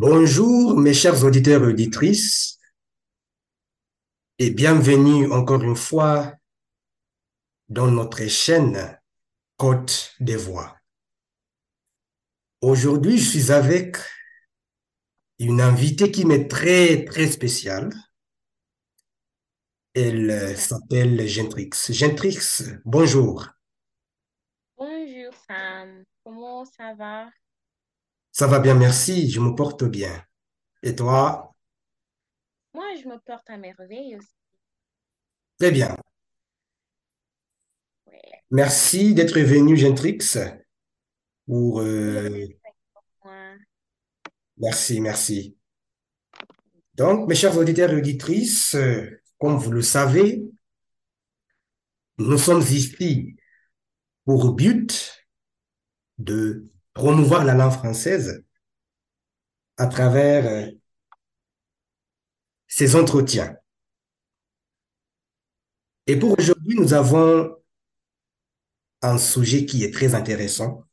Bonjour mes chers auditeurs et auditrices et bienvenue encore une fois dans notre chaîne Côte des Voix. Aujourd'hui, je suis avec une invitée qui m'est très très spéciale. Elle s'appelle Gentrix. Gentrix, bonjour. Bonjour Sam, comment ça va? Ça va bien, merci, je me porte bien. Et toi? Moi, je me porte à merveille aussi. Très bien. Ouais. Merci d'être venu, Gentrix, pour... Euh, moi. Merci, merci. Donc, mes chers auditeurs et auditrices, euh, comme vous le savez, nous sommes ici pour but de promouvoir la langue française à travers euh, ces entretiens. Et pour aujourd'hui, nous avons un sujet qui est très intéressant.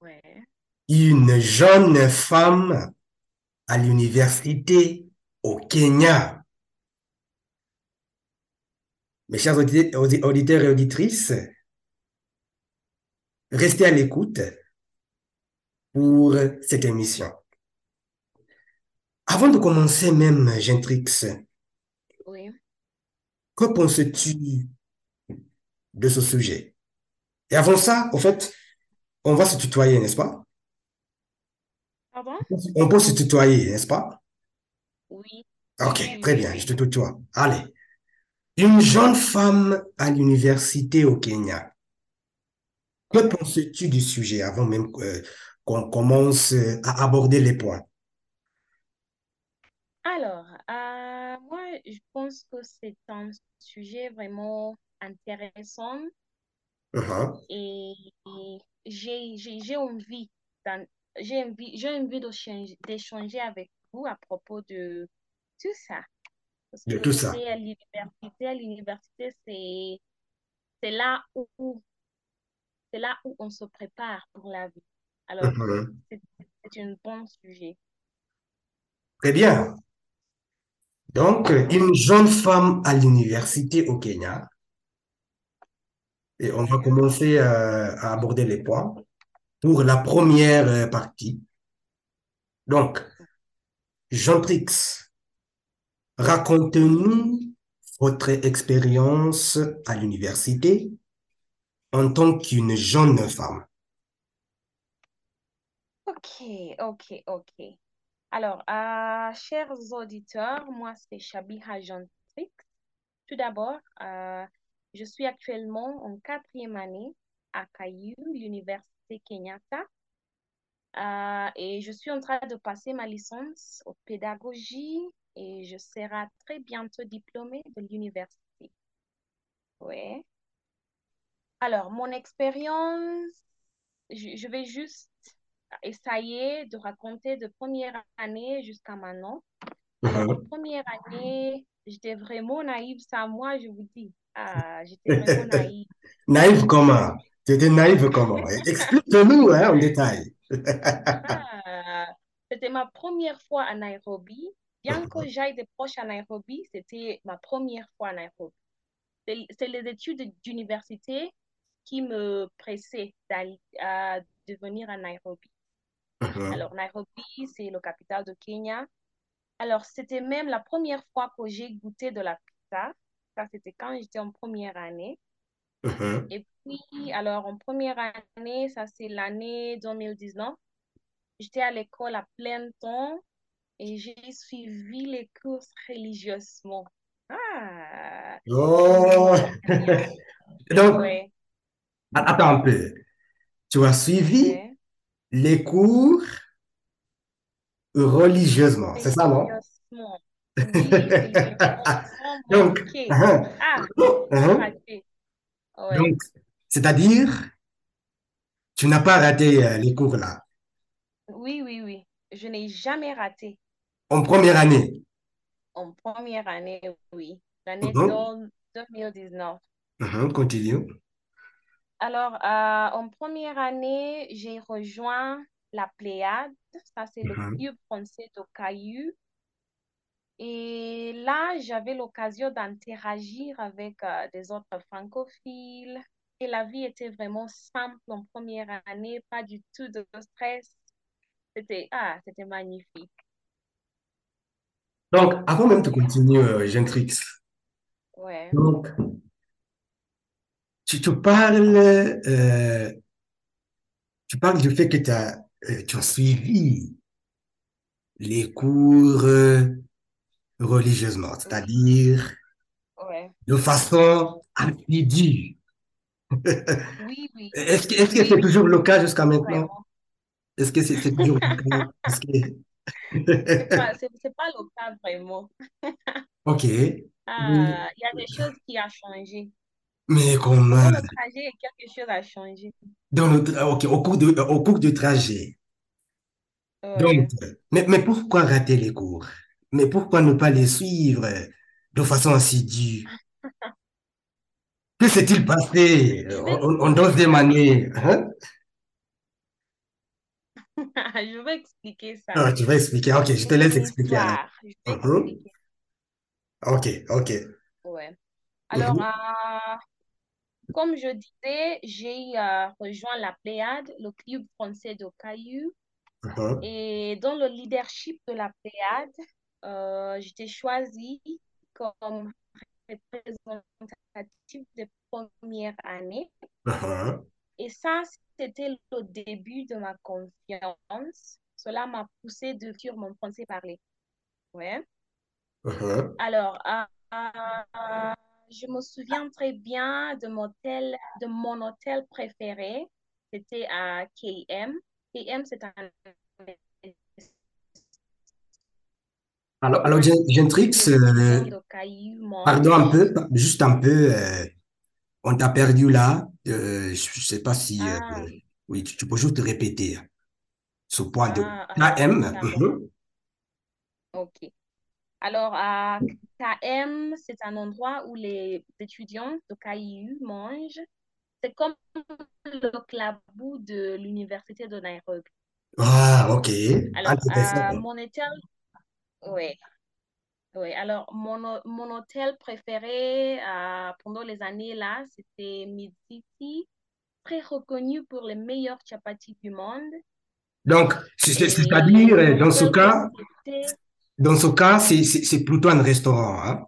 Ouais. Une jeune femme à l'université au Kenya. Mes chers audi- audi- auditeurs et auditrices, restez à l'écoute pour cette émission. Avant de commencer même, Gentrix, Oui. que penses-tu de ce sujet? Et avant ça, en fait, on va se tutoyer, n'est-ce pas? Pardon? On peut se tutoyer, n'est-ce pas? Oui. Ok, très bien, je te tutoie. Allez. Une jeune femme à l'université au Kenya. Que penses-tu du sujet avant même euh, qu'on commence euh, à aborder les points? Alors, euh, moi, je pense que c'est un sujet vraiment intéressant Mhm. et, et j'ai, envie j'ai envie, envie d'échanger avec vous à propos de tout ça. Parce De que tout ça. à l'université, c'est là où c'est là où on se prépare pour la vie. Alors, Mhm. c'est c'est un bon sujet. Très bien. Donc, une jeune femme à l'université au Kenya. Et on va commencer euh, à aborder les points pour la première euh, partie. Donc, Jean-Trix, racontez-nous votre expérience à l'université en tant qu'une jeune femme. Ok, ok, ok. Alors, euh, chers auditeurs, moi, c'est Shabiha Gentrix. Tout d'abord, euh, je suis actuellement en quatrième année à KU, l'Université Kenyatta, euh, et je suis en train de passer ma licence en pédagogie et je serai très bientôt diplômée de l'université. Ouais. Alors, mon expérience, je, je vais juste essayer de raconter de première année jusqu'à maintenant. Alors, Mhm. première année, j'étais vraiment naïve, ça, moi, je vous dis. Ah, j'étais vraiment naïve. Naïve comment? Tu étais naïve comment? Explique-nous hein, en détail. Ah, c'était ma première fois à Nairobi. Bien que j'aille des proches à Nairobi, c'était ma première fois à Nairobi. C'est les études d'université qui me pressaient d'aller à- de venir à Nairobi. Mhm. Alors, Nairobi, c'est le capital de Kenya. Alors, c'était même la première fois que j'ai goûté de la pizza. Ça, c'était quand j'étais en première année. Mhm. Et puis, alors, en première année, ça, c'est l'année 2019. J'étais à l'école à plein temps et j'ai suivi les cours religieusement. Ah, Oh. Donc, ouais, attends un peu. Tu as suivi ouais. les cours religieusement, c'est ça, non? Donc, manquer. hein, Ah, hein? Ouais. Donc, c'est-à-dire, tu n'as pas raté euh, les cours là, Oui, oui, oui. Je n'ai jamais raté. en première année? En première année, oui. L'année Mhm. de 2019. Mhm, Continue. Alors, euh, en première année, j'ai rejoint la Pléiade. Ça, c'est le Mhm. club français de Caillou. Et là, j'avais l'occasion d'interagir avec euh, des autres francophiles. Et la vie était vraiment simple en première année, pas du tout de stress. C'était ah, c'était magnifique. Donc, avant même de continuer, euh, Gentrix, Ouais. donc, tu te parles, euh, tu parles du fait que tu as, euh, tu as suivi les cours euh, religieusement, c'est-à-dire Ouais. de façon assidue. Oui, oui. Est-ce que, Oui, c'est oui, toujours le cas jusqu'à maintenant? Est-ce que c'est toujours le cas? C'est pas, c'est, c'est pas le cas vraiment. Ok. Ah, il y a des choses qui ont changé. Mais comment? Pendant le trajet, quelque chose a changé. Dans le, tra- ok, au cours de, au cours du trajet. Donc, mais, mais pourquoi rater les cours? Mais pourquoi ne pas les suivre de façon assidue? Que s'est-il passé? Deuxième ça. année? Hein? Je vais expliquer ça. Ah, tu vas expliquer. Ok, je te laisse expliquer alors. histoire. Je vais expliquer. Ok, ok. Ouais. Alors, Mhm, euh, comme je disais, j'ai euh, rejoint la Pléiade, le club français de Caillou. mhm, Et dans le leadership de la Pléiade, euh, j'étais choisie comme représentative de première année. mhm, Et ça, c'était le début de ma confiance. Cela m'a poussé de sur mon français parlé. Ouais. mhm. Alors, euh, je me souviens très bien de mon hôtel, de mon hôtel préféré. C'était à KM. KM, c'est un Alors, alors Gen- Gentrix, euh, pardon un peu, juste un peu, euh, on t'a perdu là. Euh, je ne sais pas si, euh, Ah, oui, tu, tu peux juste répéter ce point de ah, ah, KM. d'accord. mhm, OK. Alors, à KM, c'est un endroit où les étudiants de Caillou mangent. C'est comme le clabou de l'université de Nairobi. Ah, ok. Alors, à Intéressant. mon hôtel, oui, oui. Alors, mon, mon hôtel préféré euh, pendant les années là, c'était Mid-City, très reconnu pour les meilleurs chapatis du monde. Donc, c'est-à-dire, euh, mon dans ce cas, dans ce cas, c'est plutôt un restaurant, hein?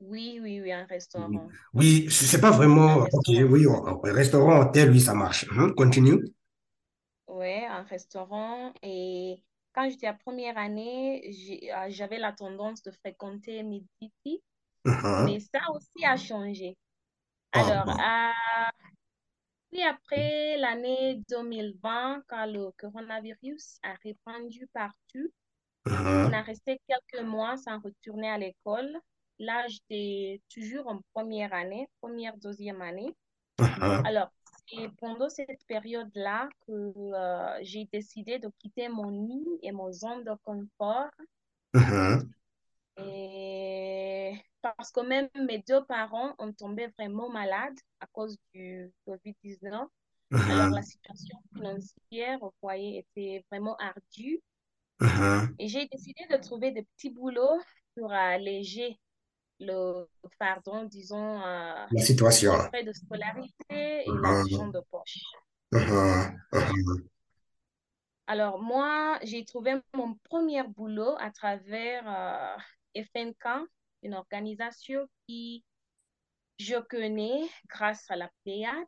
oui, oui, oui, un restaurant. Oui, c'est pas Un vraiment. Ok, oui, on- restaurant, hôtel, oui, ça marche. Mhm, Continue. Ouais, un restaurant. Et quand j'étais à première année, euh, j'avais la tendance de fréquenter Mid-City, mais Mhm. ça aussi a changé. Ah, Alors. Puis après l'année 2020, quand le coronavirus a répandu partout, on a Mhm. resté quelques mois sans retourner à l'école. Là, j'étais toujours en première année, première, deuxième année. Mhm. Alors, c'est pendant cette période-là que euh, j'ai décidé de quitter mon nid et mon zone de confort. Mhm. Et parce que même mes deux parents ont tombé vraiment malades à cause du COVID-19. Alors, la situation financière au foyer était vraiment ardue. Mhm. Et j'ai décidé de trouver des petits boulots pour alléger le fardeau, disons, euh, La les situation. frais de scolarité et l'argent Mhm. de poche. Mhm. Alors, moi, j'ai trouvé mon premier boulot à travers euh, FNK, une organisation qui je connais grâce à la Pléiade.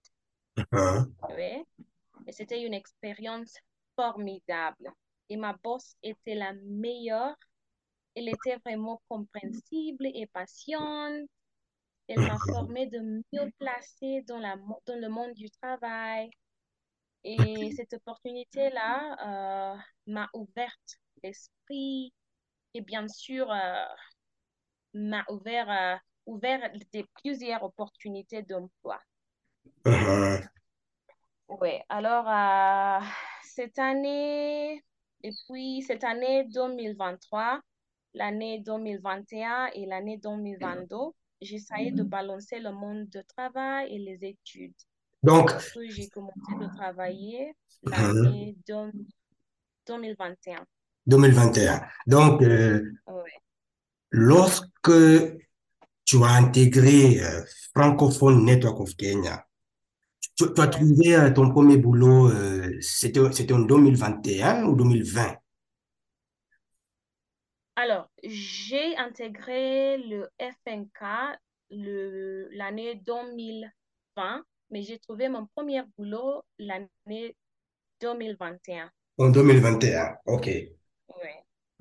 Mhm. Ouais. Et c'était une expérience formidable. Et ma boss était la meilleure. Elle était vraiment compréhensible et patiente. Elle m'a formée de mieux placer dans, la, dans le monde du travail. Et cette opportunité-là euh, m'a ouvert l'esprit et bien sûr euh, m'a ouvert, euh, ouvert des, plusieurs opportunités d'emploi. Mhm. Ouais, alors euh, cette année, et puis cette année 2023, l'année 2021 et l'année 2022, j'essayais de balancer le monde du travail et les études. Donc, j'ai commencé de travailler mhm, l'année 2021. 2021. Donc, euh, Ouais, lorsque tu as intégré euh, Francophone Network of Kenya, tu, tu as trouvé euh, ton premier boulot, euh, c'était, c'était en 2021 ou 2020? Alors, j'ai intégré le FNK le, l'année 2020, mais j'ai trouvé mon premier boulot l'année 2021. En 2021, OK.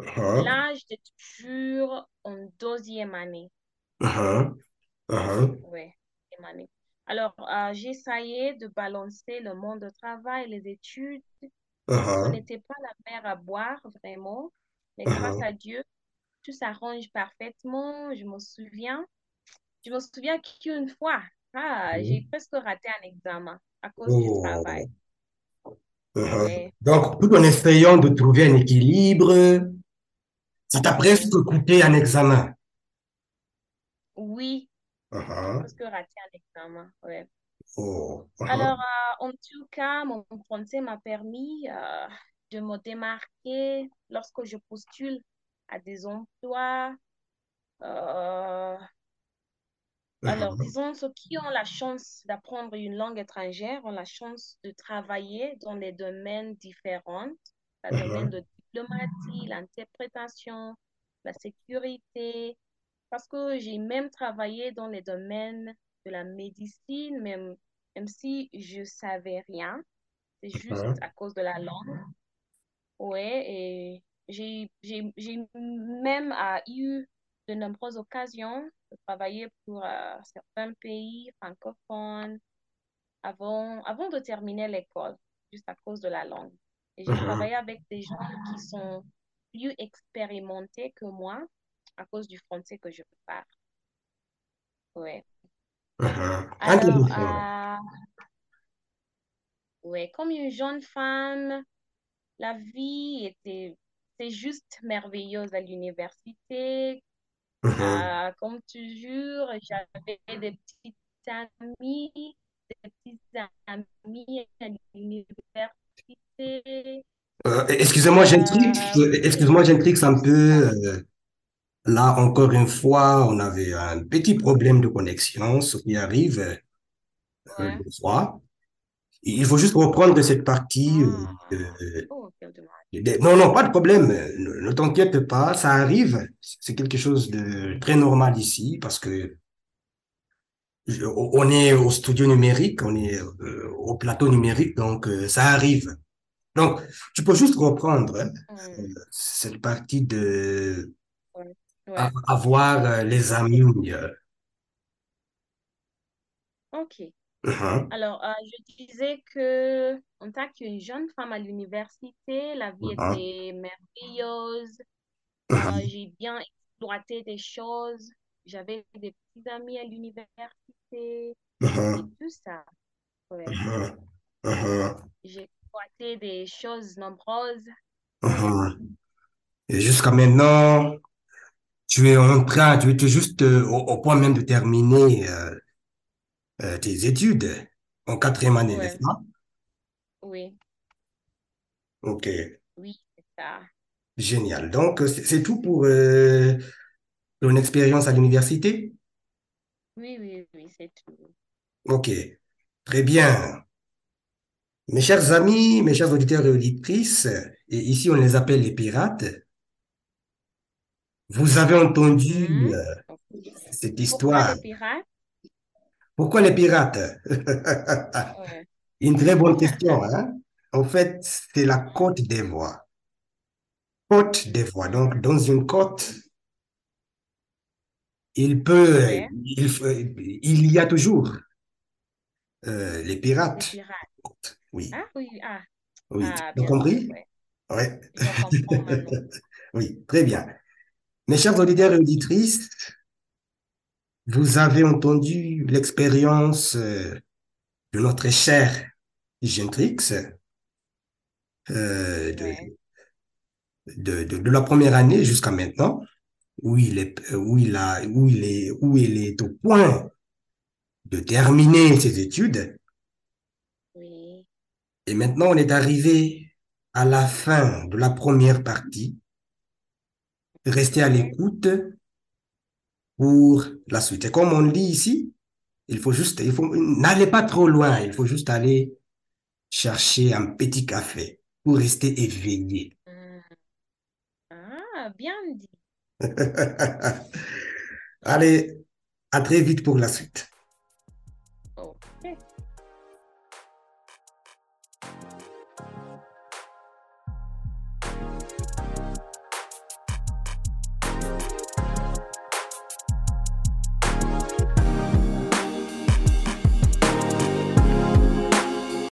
Ouais. Mhm, Là, j'étais toujours en deuxième année. mhm, mhm, Ouais, deuxième année. Alors, euh, j'essayais de balancer le monde du travail, les études. Ce mhm, n'était pas la mer à boire, vraiment, mais grâce à Dieu, tout s'arrange parfaitement. Je me souviens, je me souviens qu'une fois, ah, j'ai mhm. presque raté un examen à cause du travail. Oh. Ouais, Donc, tout en essayant de trouver un équilibre, ça t'a presque coûté un examen. Oui, j'ai Mhm. presque raté un examen. Ouais. Oh, Alors, mhm, euh, en tout cas, mon français m'a permis euh, de me démarquer lorsque je postule à des emplois. Euh, alors, mhm, disons, ceux qui ont la chance d'apprendre une langue étrangère ont la chance de travailler dans les domaines différents, le domaine mhm, de diplomatie, l'interprétation, la sécurité, parce que j'ai même travaillé dans les domaines de la médecine, même, même si je savais rien. C'est juste à cause de la langue. Ouais, et j'ai, même euh, eu de nombreuses occasions de travailler pour euh, certains pays francophones avant, avant de terminer l'école, juste à cause de la langue. Et j'ai mhm, travaillé avec des gens qui sont plus expérimentés que moi à cause du français que je parle. Ouais. mhm. Alors, euh, ouais, comme une jeune femme, La vie était, c'est juste merveilleuse à l'université. Mhm. Euh, comme toujours, j'avais des petites amies, des petits amis à l'université. Euh, excusez-moi, j'intrigue, Euh, excuse-moi, j'intrigue un peu. euh, là, encore une fois, on avait un petit problème de connexion, ce qui arrive euh, Ouais. des fois. Il faut juste reprendre cette partie. Ah, oh, de- non, non, pas de problème. Ne, ne t'inquiète pas, ça arrive. C'est quelque chose de très normal ici parce que je- on est au studio numérique, on est euh, au plateau numérique, donc ça arrive. Donc, tu peux juste reprendre hein, euh, Hmm, cette partie de ouais. a- Ouais. avoir euh, les amis. euh, Ok. mhm, Alors, euh, je disais que en tant qu'une jeune femme à l'université, la vie mhm, était merveilleuse. Euh, mhm, j'ai bien exploité des choses. J'avais des petits amis à l'université et tout ça. Ouais. J'ai des choses nombreuses. Mhm. Et jusqu'à maintenant, tu es en train, tu es juste euh, au, au point même de terminer euh, euh, tes études en quatrième année, n'est-ce pas? Oui. Ok, Oui, c'est ça. génial. Donc, c'est tout pour ton expérience à l'université? Oui, oui, oui, c'est tout. Ok, très bien. Mes chers amis, mes chers auditeurs et auditrices, et ici on les appelle les pirates, vous avez entendu Mhm. euh, cette Pourquoi histoire. les pirates? Pourquoi les pirates? Ouais. Une très bonne question, hein? En fait, c'est la côte d'Ivoire. Côte d'Ivoire. Donc, dans une côte, il peut, Ouais. il, il y a toujours euh, les Les pirates. Oui, Ah oui, ah, oui. Tu ah, as compris? Oui. Oui, très bien. Mes chers auditeurs et auditrices, vous avez entendu l'expérience euh, de notre cher Gentrix, euh, de, Ouais. de, de, de la première année jusqu'à maintenant, où il est, où il a, où il est, où il est au point de terminer ses études. Et maintenant, on est arrivé à la fin de la première partie. Restez à l'écoute pour la suite. Et comme on dit ici, il faut juste, il faut, n'allez pas trop loin, il faut juste aller chercher un petit café pour rester éveillé. Ah, bien dit. Allez, à très vite pour la suite.